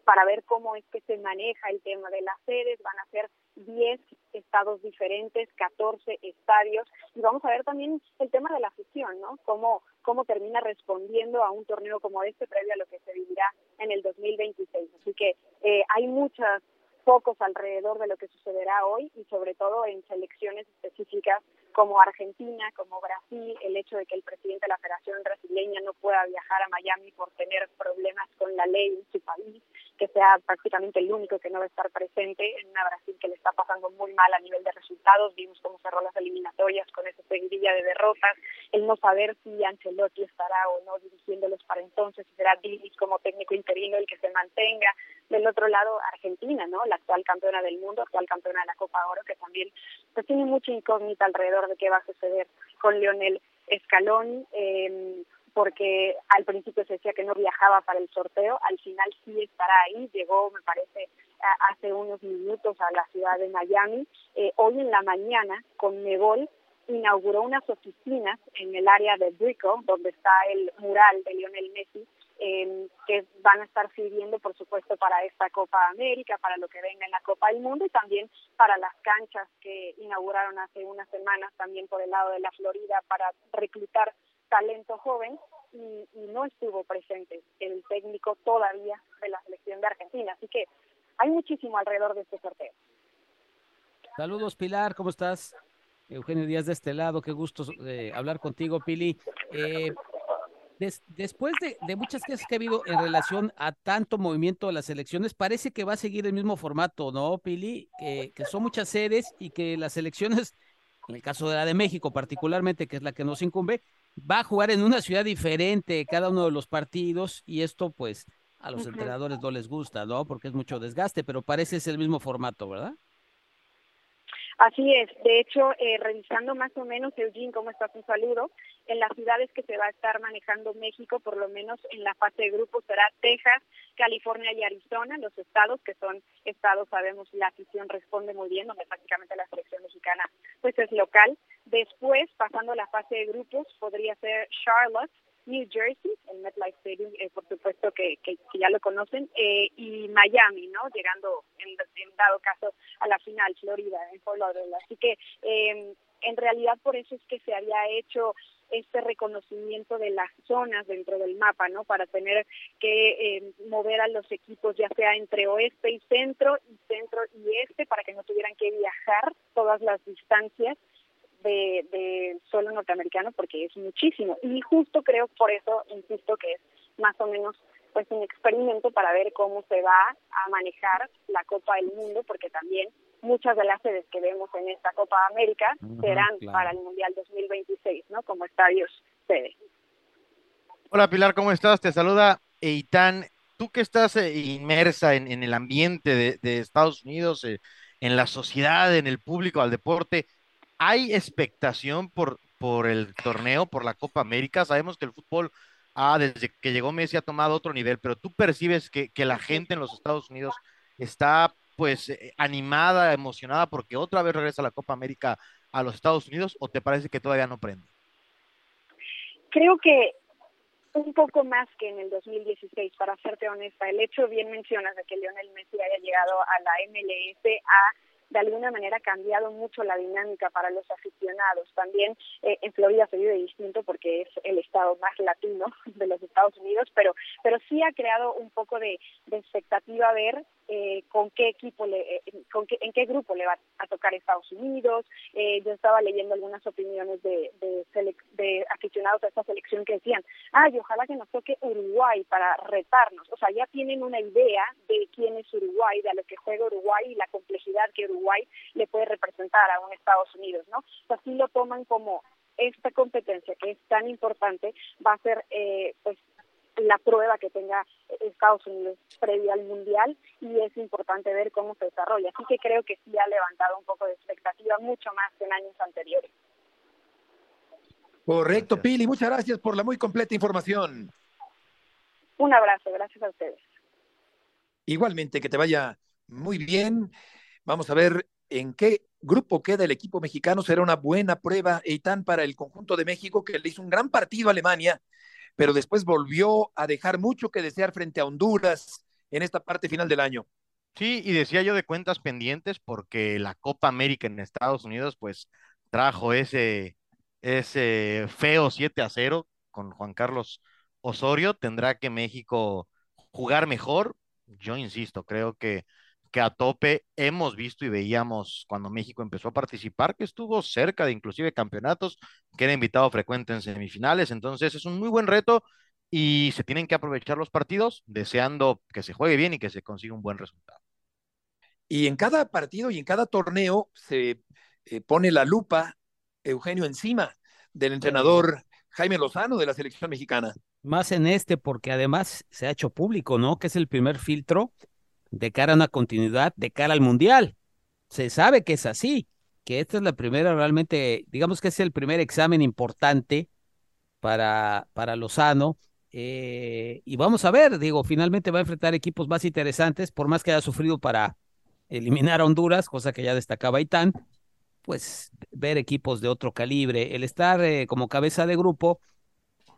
para ver cómo es que se maneja el tema de las sedes, van a ser 10 estados diferentes, 14 estadios, y vamos a ver también el tema de la afición, ¿no? Cómo, cómo termina respondiendo a un torneo como este previo a lo que se vivirá en el 2026. Así que eh, hay muchas focos alrededor de lo que sucederá hoy y sobre todo en selecciones específicas como Argentina, como Brasil, el hecho de que el presidente de la Federación Brasileña no pueda viajar a Miami por tener problemas con la ley en su país, que sea prácticamente el único que no va a estar presente en una Brasil que le está pasando muy mal a nivel de resultados. Vimos cómo cerró las eliminatorias con esa seguidilla de derrotas, el no saber si Ancelotti estará o no dirigiéndolos para entonces, si será Dilis como técnico interino el que se mantenga. Del otro lado, Argentina, ¿no? La actual campeona del mundo, actual campeona de la Copa Oro, que también pues, tiene mucha incógnita alrededor de qué va a suceder con Lionel Escalón. Eh, porque al principio se decía que no viajaba para el sorteo, al final sí estará ahí, llegó, me parece, hace unos minutos a la ciudad de Miami. Eh, hoy en la mañana, con Nebol, inauguró unas oficinas en el área de Brico, donde está el mural de Lionel Messi, eh, que van a estar sirviendo, por supuesto, para esta Copa América, para lo que venga en la Copa del Mundo y también para las canchas que inauguraron hace unas semanas también por el lado de la Florida para reclutar talento joven y, no estuvo presente el técnico todavía de la selección de Argentina. Así que hay muchísimo alrededor de este sorteo. Saludos Pilar, ¿cómo estás? Eugenio Díaz de este lado, qué gusto eh, hablar contigo, Pili. Eh, después de, muchas cosas que ha habido en relación a tanto movimiento de las elecciones, parece que va a seguir el mismo formato, ¿no, Pili? Que, que son muchas sedes y que las elecciones, en el caso de la de México particularmente, que es la que nos incumbe, va a jugar en una ciudad diferente cada uno de los partidos y esto pues a los entrenadores no les gusta, ¿no? Porque es mucho desgaste, pero parece ser el mismo formato, ¿verdad? Así es. De hecho, eh, revisando más o menos, Eugene, ¿cómo estás? Un saludo. En las ciudades que se va a estar manejando México, por lo menos en la fase de grupo, será Texas, California y Arizona, los estados que son estados, sabemos, la afición responde muy bien, donde prácticamente la selección mexicana pues es local. Después, pasando la fase de grupos, podría ser Charlotte, New Jersey, el MetLife Stadium, eh, por supuesto que, ya lo conocen, eh, y Miami, ¿no? Llegando en, dado caso a la final, Florida, en Fort. Así que eh, en realidad por eso es que se había hecho este reconocimiento de las zonas dentro del mapa, ¿no? Para tener que eh, mover a los equipos ya sea entre oeste y centro y centro y este para que no tuvieran que viajar todas las distancias de, de suelo norteamericano porque es muchísimo. Y justo creo por eso, insisto, que es más o menos pues un experimento para ver cómo se va a manejar la Copa del Mundo, porque también muchas de las sedes que vemos en esta Copa América serán para el Mundial 2026, ¿no? Como estadios sede. Hola Pilar, ¿cómo estás? Te saluda Eitan. tú que estás eh, inmersa en, en el ambiente de, de Estados Unidos, eh, en la sociedad, en el público, al deporte, ¿hay expectación por, por el torneo, por la Copa América? Sabemos que el fútbol, ah, desde que llegó Messi ha tomado otro nivel, pero tú percibes que, que la gente en los Estados Unidos está pues eh, animada, emocionada porque otra vez regresa la Copa América a los Estados Unidos o te parece que todavía no prende? Creo que un poco más que en el 2016, para serte honesta. El hecho, bien mencionas, de que Lionel Messi haya llegado a la MLS ha de alguna manera cambiado mucho la dinámica para los aficionados. También eh, en Florida se vive distinto porque es el estado más latino de los Estados Unidos, pero, pero sí ha creado un poco de, de expectativa ver eh, con qué equipo, le, eh, con qué, en qué grupo le va a tocar Estados Unidos. Eh, yo estaba leyendo algunas opiniones de, de, de, aficionados a esta selección que decían, ay, ojalá que nos toque Uruguay para retarnos. O sea, ya tienen una idea de quién es Uruguay, de a lo que juega Uruguay y la complejidad que Uruguay le puede representar a un Estados Unidos, ¿no? O sea, sí lo toman como esta competencia que es tan importante va a ser eh, pues la prueba que tenga Estados Unidos previa al Mundial y es importante ver cómo se desarrolla. Así que creo que sí ha levantado un poco de expectativa, mucho más que en años anteriores. Correcto, Pili, muchas gracias por la muy completa información. Un abrazo, gracias a ustedes. Igualmente, que te vaya muy bien. Vamos a ver en qué grupo queda el equipo mexicano. Será una buena prueba, Eitan, para el conjunto de México, que le hizo un gran partido a Alemania pero después volvió a dejar mucho que desear frente a Honduras en esta parte final del año. Sí, y decía yo de cuentas pendientes porque la Copa América en Estados Unidos pues trajo ese, ese feo 7 a 0 con Juan Carlos Osorio. Tendrá que México jugar mejor. Yo insisto, creo que que a tope hemos visto y veíamos cuando México empezó a participar, que estuvo cerca de inclusive campeonatos, que era invitado frecuente en semifinales, entonces es un muy buen reto y se tienen que aprovechar los partidos deseando que se juegue bien y que se consiga un buen resultado. Y en cada partido y en cada torneo se eh, pone la lupa, Eugenio, encima del entrenador Jaime Lozano de la selección mexicana. Más en este, porque además se ha hecho público, ¿no? Que es el primer filtro de cara a una continuidad, de cara al Mundial. Se sabe que es así, que esta es la primera realmente, digamos que es el primer examen importante para, para Lozano. Eh, y vamos a ver, digo, finalmente va a enfrentar equipos más interesantes, por más que haya sufrido para eliminar a Honduras, cosa que ya destacaba Itán, pues ver equipos de otro calibre, el estar eh, como cabeza de grupo,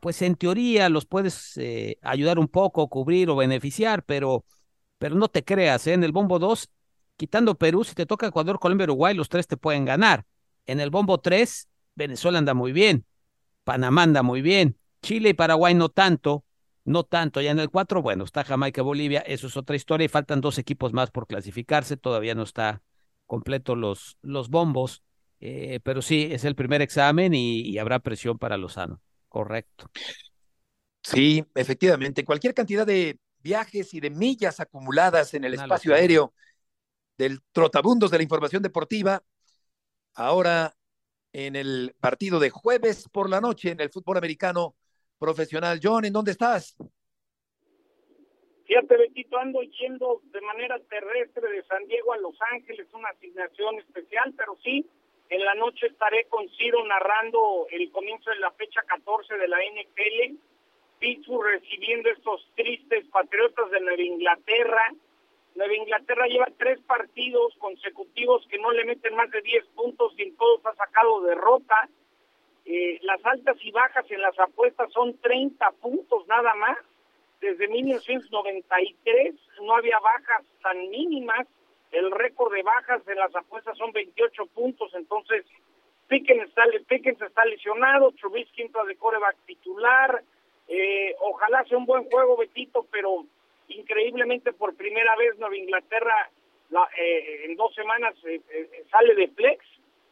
pues en teoría los puedes eh, ayudar un poco, cubrir o beneficiar, pero pero no te creas, ¿eh? en el bombo 2, quitando Perú, si te toca Ecuador, Colombia, Uruguay, los tres te pueden ganar. En el bombo 3, Venezuela anda muy bien, Panamá anda muy bien, Chile y Paraguay no tanto, no tanto. Ya en el 4, bueno, está Jamaica, Bolivia, eso es otra historia y faltan dos equipos más por clasificarse, todavía no está completo los, los bombos, eh, pero sí, es el primer examen y, y habrá presión para Lozano, correcto. Sí, efectivamente, cualquier cantidad de viajes y de millas acumuladas en el espacio aéreo del trotabundos de la información deportiva. Ahora en el partido de jueves por la noche en el fútbol americano profesional. John, ¿en dónde estás? Fíjate, Betito, ando yendo de manera terrestre de San Diego a Los Ángeles, una asignación especial, pero sí, en la noche estaré con Ciro narrando el comienzo de la fecha 14 de la NFL Pittsburgh recibiendo estos tristes patriotas de Nueva Inglaterra. Nueva Inglaterra lleva tres partidos consecutivos que no le meten más de 10 puntos y en todos ha sacado derrota. Eh, las altas y bajas en las apuestas son 30 puntos nada más. Desde 1993 no había bajas tan mínimas. El récord de bajas en las apuestas son 28 puntos. Entonces, Pickens está, Pickens está lesionado, Trubisky entra de coreback titular, eh, ojalá sea un buen juego, Betito, pero increíblemente por primera vez Nueva Inglaterra eh, en dos semanas eh, sale de flex.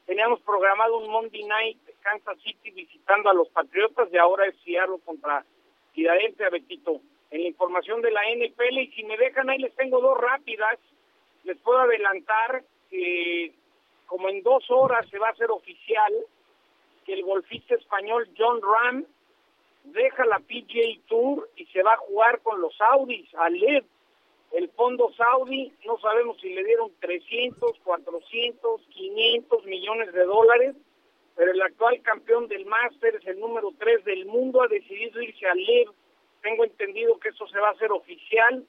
Teníamos programado un Monday Night Kansas City visitando a los Patriotas y ahora es Seattle contra Filadelfia, Betito. En la información de la NFL, y si me dejan ahí les tengo dos rápidas. Les puedo adelantar que como en dos horas se va a hacer oficial que el golfista español John Ram deja la PGA Tour y se va a jugar con los Saudis, al LED. El fondo saudí, no sabemos si le dieron 300, 400, 500 millones de dólares, pero el actual campeón del Masters, el número 3 del mundo, ha decidido irse al LED. Tengo entendido que eso se va a hacer oficial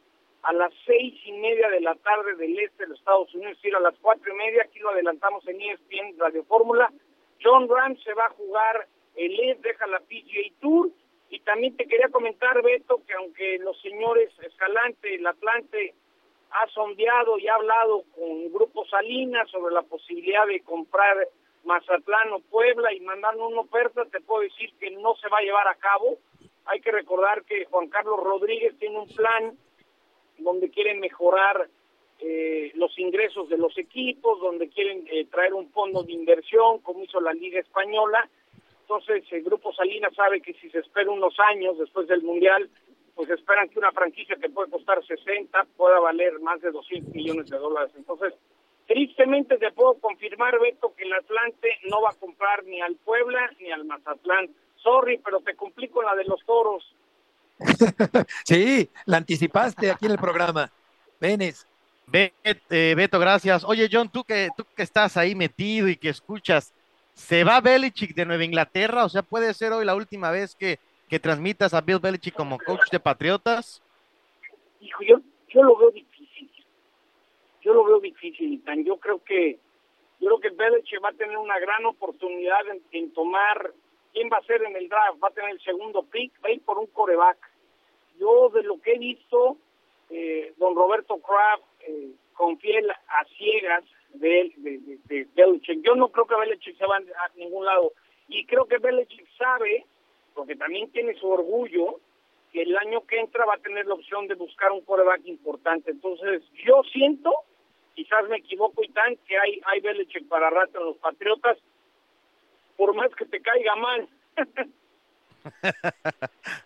a las seis y media de la tarde del este de los Estados Unidos, es decir, a las cuatro y media, aquí lo adelantamos en ESPN Radio Fórmula. John Ram se va a jugar el LED, deja la PGA Tour, y también te quería comentar, Beto, que aunque los señores Escalante, el Atlante, ha sondeado y ha hablado con Grupo Salinas sobre la posibilidad de comprar Mazatlán o Puebla y mandar una oferta, te puedo decir que no se va a llevar a cabo. Hay que recordar que Juan Carlos Rodríguez tiene un plan donde quieren mejorar eh, los ingresos de los equipos, donde quieren eh, traer un fondo de inversión, como hizo la Liga Española. Entonces, el Grupo Salinas sabe que si se espera unos años después del Mundial, pues esperan que una franquicia que puede costar 60 pueda valer más de 200 millones de dólares. Entonces, tristemente te puedo confirmar, Beto, que el Atlante no va a comprar ni al Puebla ni al Mazatlán. Sorry, pero te complico la de los toros. sí, la anticipaste aquí en el programa. Venes. Eh, Beto, gracias. Oye, John, tú que, tú que estás ahí metido y que escuchas, ¿se va Belichick de Nueva Inglaterra? O sea, ¿puede ser hoy la última vez que, que transmitas a Bill Belichick como coach de Patriotas? Hijo, yo, yo lo veo difícil. Yo lo veo difícil, tan Yo creo que yo creo que Belichick va a tener una gran oportunidad en tomar quién va a ser en el draft, va a tener el segundo pick, va a ir por un coreback. Yo de lo que he visto, eh, don Roberto Kraft eh, confía a ciegas de, de, de, Belichick. Yo no creo que Belichick se vaya a ningún lado. Y creo que Belichick sabe, porque también tiene su orgullo, que el año que entra va a tener la opción de buscar un coreback importante. Entonces, yo siento, quizás me equivoco y tan, que hay, hay Belichick para rato en los Patriotas, por más que te caiga mal.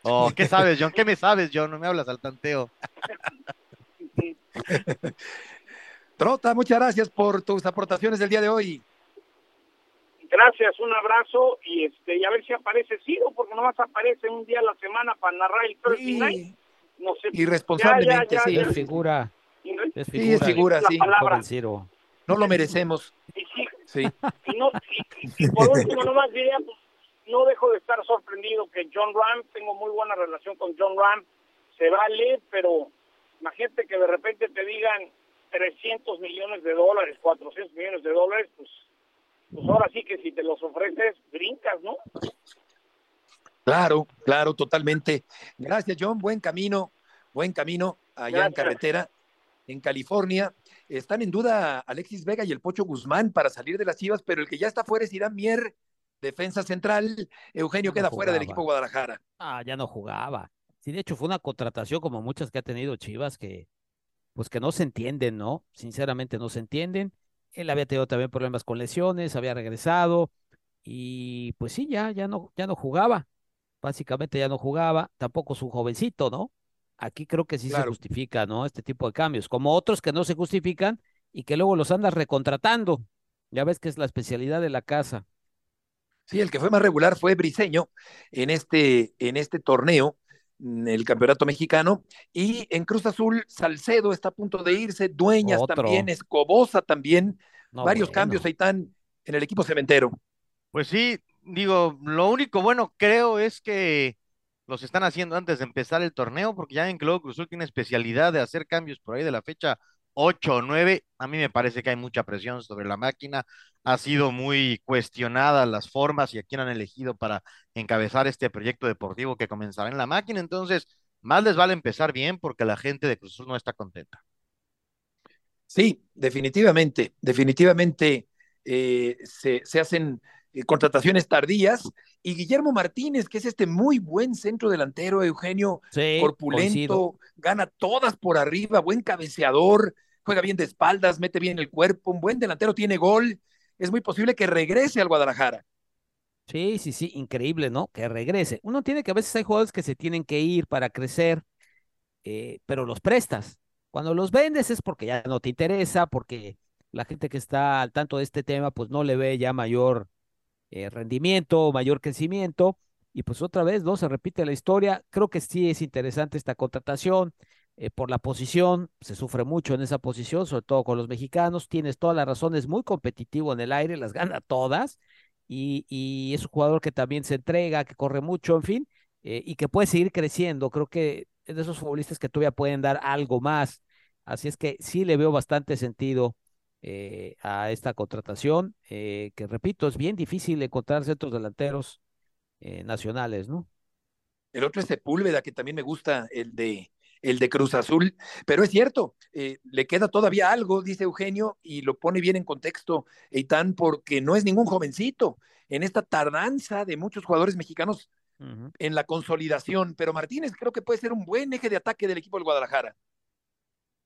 oh, ¿qué sabes, John? ¿Qué me sabes, John? No me hablas al tanteo. Trota, muchas gracias por tus aportaciones del día de hoy. Gracias, un abrazo y este y a ver si aparece Ciro, porque nomás aparece un día a la semana para narrar el Thursday Night. No sé. Irresponsablemente, sí. Es figura. Es figura, sí, es figura, sí. Ciro. No lo merecemos. Y sí. Y, no, y, por último, nomás diría, pues, no dejo de estar sorprendido que John Ram, tengo muy buena relación con John Ram, se vale, pero imagínate que de repente te digan 300 millones de dólares, 400 millones de dólares, pues, pues ahora sí que si te los ofreces, brincas, ¿no? Claro, claro, totalmente. Gracias, John. Buen camino, buen camino allá en carretera en California. Están en duda Alexis Vega y el Pocho Guzmán para salir de las Chivas, pero el que ya está fuera es Irán Mier, defensa central. Eugenio queda fuera del equipo Guadalajara. Ah, ya no jugaba. Sí, de hecho fue una contratación como muchas que ha tenido Chivas que pues que no se entienden, ¿no? Sinceramente no se entienden. Él había tenido también problemas con lesiones, había regresado y pues sí, ya ya no ya no jugaba. Básicamente ya no jugaba, tampoco su jovencito, ¿no? Aquí creo que sí se justifica, ¿no? Este tipo de cambios, como otros que no se justifican y que luego los andas recontratando. Ya ves que es la especialidad de la casa. Sí, el que fue más regular fue Briseño en este, en este torneo, el campeonato mexicano. Y en Cruz Azul, Salcedo está a punto de irse, Dueñas también, Escobosa también. Varios cambios ahí están en el equipo cementero. Pues sí, digo, lo único bueno creo es que los están haciendo antes de empezar el torneo, porque ya en que luego Cruzul tiene especialidad de hacer cambios por ahí de la fecha 8 o 9. A mí me parece que hay mucha presión sobre la máquina. Ha sido muy cuestionada las formas y a quién han elegido para encabezar este proyecto deportivo que comenzará en la máquina. Entonces, más les vale empezar bien porque la gente de Cruzul no está contenta. Sí, definitivamente, definitivamente eh, se, se hacen eh, contrataciones tardías. Y Guillermo Martínez, que es este muy buen centro delantero, Eugenio, corpulento, gana todas por arriba, buen cabeceador, juega bien de espaldas, mete bien el cuerpo, un buen delantero, tiene gol. Es muy posible que regrese al Guadalajara. Sí, sí, sí, increíble, ¿no? Que regrese. Uno tiene que a veces hay jugadores que se tienen que ir para crecer, eh, pero los prestas. Cuando los vendes es porque ya no te interesa, porque la gente que está al tanto de este tema, pues no le ve ya mayor eh, rendimiento, mayor crecimiento, y pues otra vez, ¿no? Se repite la historia. Creo que sí es interesante esta contratación. Eh, por la posición, se sufre mucho en esa posición, sobre todo con los mexicanos. Tienes todas las razones, muy competitivo en el aire, las gana todas. Y, y es un jugador que también se entrega, que corre mucho, en fin, eh, y que puede seguir creciendo. Creo que es de esos futbolistas que todavía pueden dar algo más. Así es que sí le veo bastante sentido eh, a esta contratación, que repito, es bien difícil encontrar centros delanteros nacionales, ¿no? El otro es Sepúlveda, que también me gusta, el de el de Cruz Azul, pero es cierto, eh, le queda todavía algo, dice Eugenio, y lo pone bien en contexto, Eitan, porque no es ningún jovencito en esta tardanza de muchos jugadores mexicanos en la consolidación, pero Martínez creo que puede ser un buen eje de ataque del equipo del Guadalajara.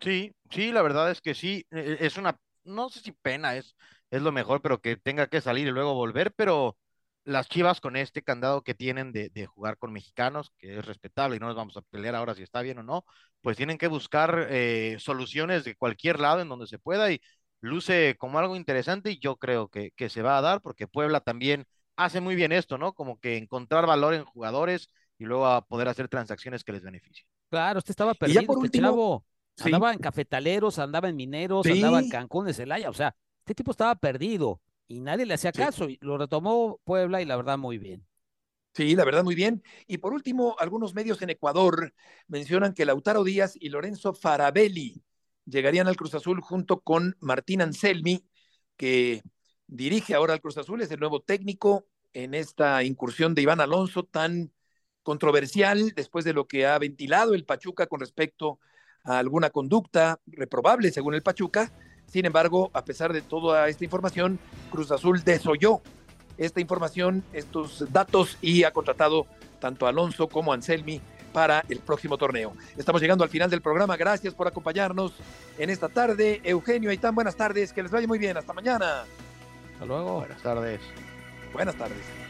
Sí, sí, la verdad es que sí, e, e, es una, no sé si pena es, es lo mejor, pero que tenga que salir y luego volver, pero las Chivas con este candado que tienen de, jugar con mexicanos, que es respetable y no nos vamos a pelear ahora si está bien o no, pues tienen que buscar eh, soluciones de cualquier lado en donde se pueda y luce como algo interesante y yo creo que, que, se va a dar porque Puebla también hace muy bien esto, ¿no? Como que encontrar valor en jugadores y luego a poder hacer transacciones que les beneficien. Claro, usted estaba perdido, por este último, Andaba en cafetaleros, andaba en mineros, andaba en Cancún de Celaya, o sea, este tipo estaba perdido y nadie le hacía caso. Y lo retomó Puebla y la verdad muy bien. Sí, la verdad muy bien. Y por último, algunos medios en Ecuador mencionan que Lautaro Díaz y Lorenzo Farabelli llegarían al Cruz Azul junto con Martín Anselmi, que dirige ahora al Cruz Azul, es el nuevo técnico en esta incursión de Iván Alonso tan controversial después de lo que ha ventilado el Pachuca con respecto a alguna conducta reprobable según el Pachuca sin embargo, a pesar de toda esta información, Cruz Azul desoyó esta información, estos datos y ha contratado tanto a Alonso como a Anselmi para el próximo torneo. Estamos llegando al final del programa. Gracias por acompañarnos en esta tarde. Eugenio Aitán, buenas tardes. Que les vaya muy bien. Hasta mañana. Hasta luego. Buenas tardes. Buenas tardes.